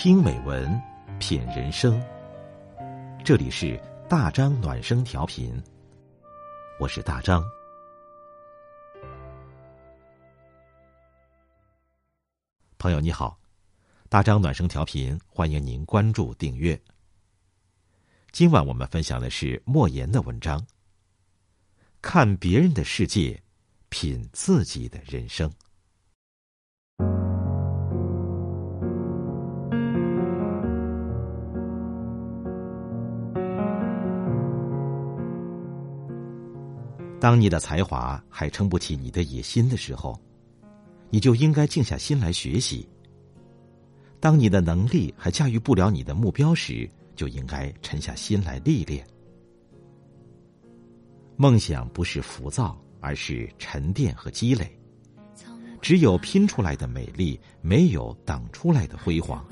听美文，品人生。这里是大张暖声调频，我是大张。朋友你好，大张暖声调频，欢迎您关注订阅。今晚我们分享的是莫言的文章。看别人的世界，品自己的人生。当你的才华还撑不起你的野心的时候，你就应该静下心来学习；当你的能力还驾驭不了你的目标时，就应该沉下心来历练。梦想不是浮躁，而是沉淀和积累。只有拼出来的美丽，没有挡出来的辉煌。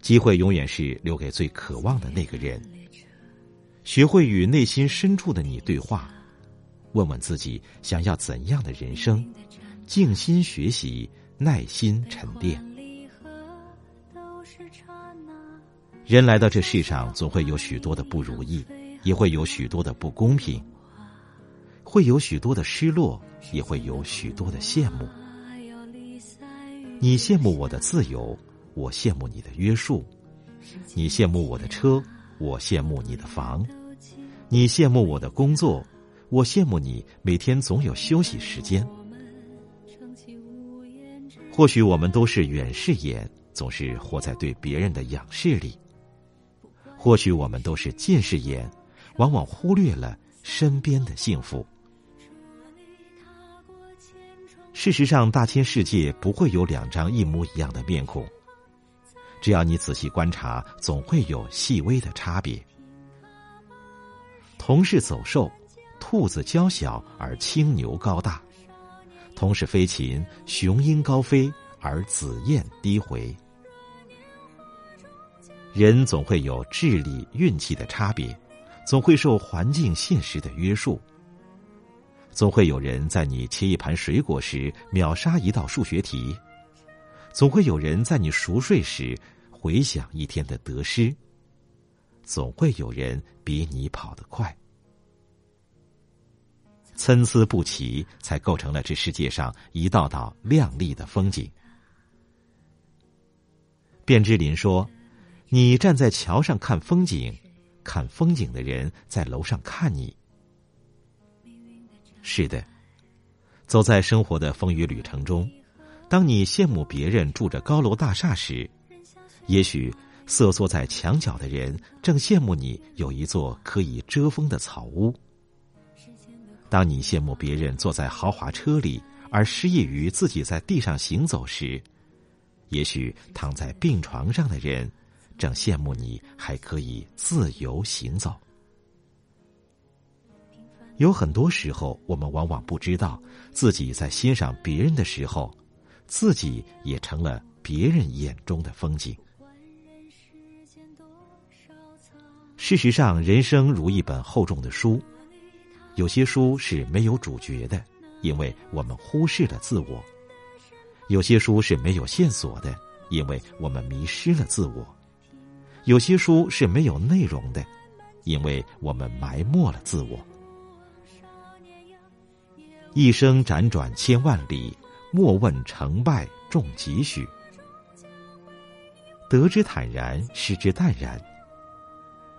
机会永远是留给最渴望的那个人。学会与内心深处的你对话，问问自己想要怎样的人生，静心学习，耐心沉淀。人来到这世上，总会有许多的不如意，也会有许多的不公平，会有许多的失落，也会有许多的羡慕。你羡慕我的自由，我羡慕你的约束；你羡慕我的车。我羡慕你的房，你羡慕我的工作，我羡慕你每天总有休息时间。或许我们都是远视眼，总是活在对别人的仰视里；或许我们都是近视眼，往往忽略了身边的幸福。事实上，大千世界不会有两张一模一样的面孔。只要你仔细观察，总会有细微的差别。同是走兽，兔子娇小而青牛高大；同是飞禽，雄鹰高飞而紫燕低回。人总会有智力、运气的差别，总会受环境、现实的约束。总会有人在你切一盘水果时秒杀一道数学题。总会有人在你熟睡时回想一天的得失，总会有人比你跑得快。参差不齐，才构成了这世界上一道道亮丽的风景。卞之琳说：“你站在桥上看风景，看风景的人在楼上看你。”是的，走在生活的风雨旅程中。当你羡慕别人住着高楼大厦时，也许瑟缩在墙角的人正羡慕你有一座可以遮风的草屋。当你羡慕别人坐在豪华车里，而失意于自己在地上行走时，也许躺在病床上的人正羡慕你还可以自由行走。有很多时候，我们往往不知道自己在欣赏别人的时候。自己也成了别人眼中的风景。事实上，人生如一本厚重的书，有些书是没有主角的，因为我们忽视了自我；有些书是没有线索的，因为我们迷失了自我；有些书是没有内容的，因为我们埋没了自我。一生辗转千万里。莫问成败重几许，得之坦然，失之淡然。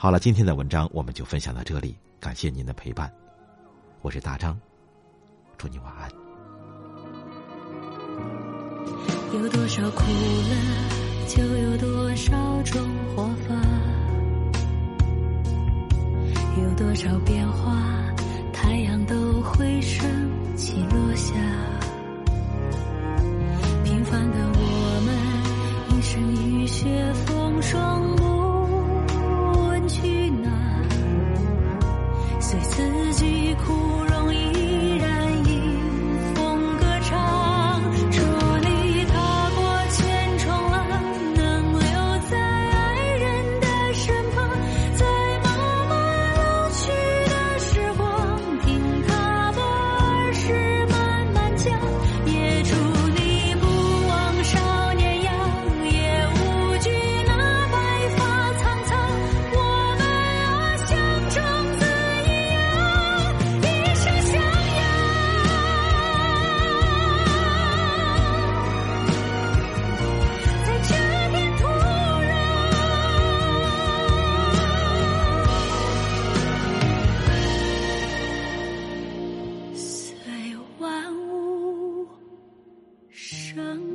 好了，今天的文章我们就分享到这里，感谢您的陪伴，我是大张，祝你晚安。有多少苦乐，就有多少种活法；有多少变化。太阳都会升 trắng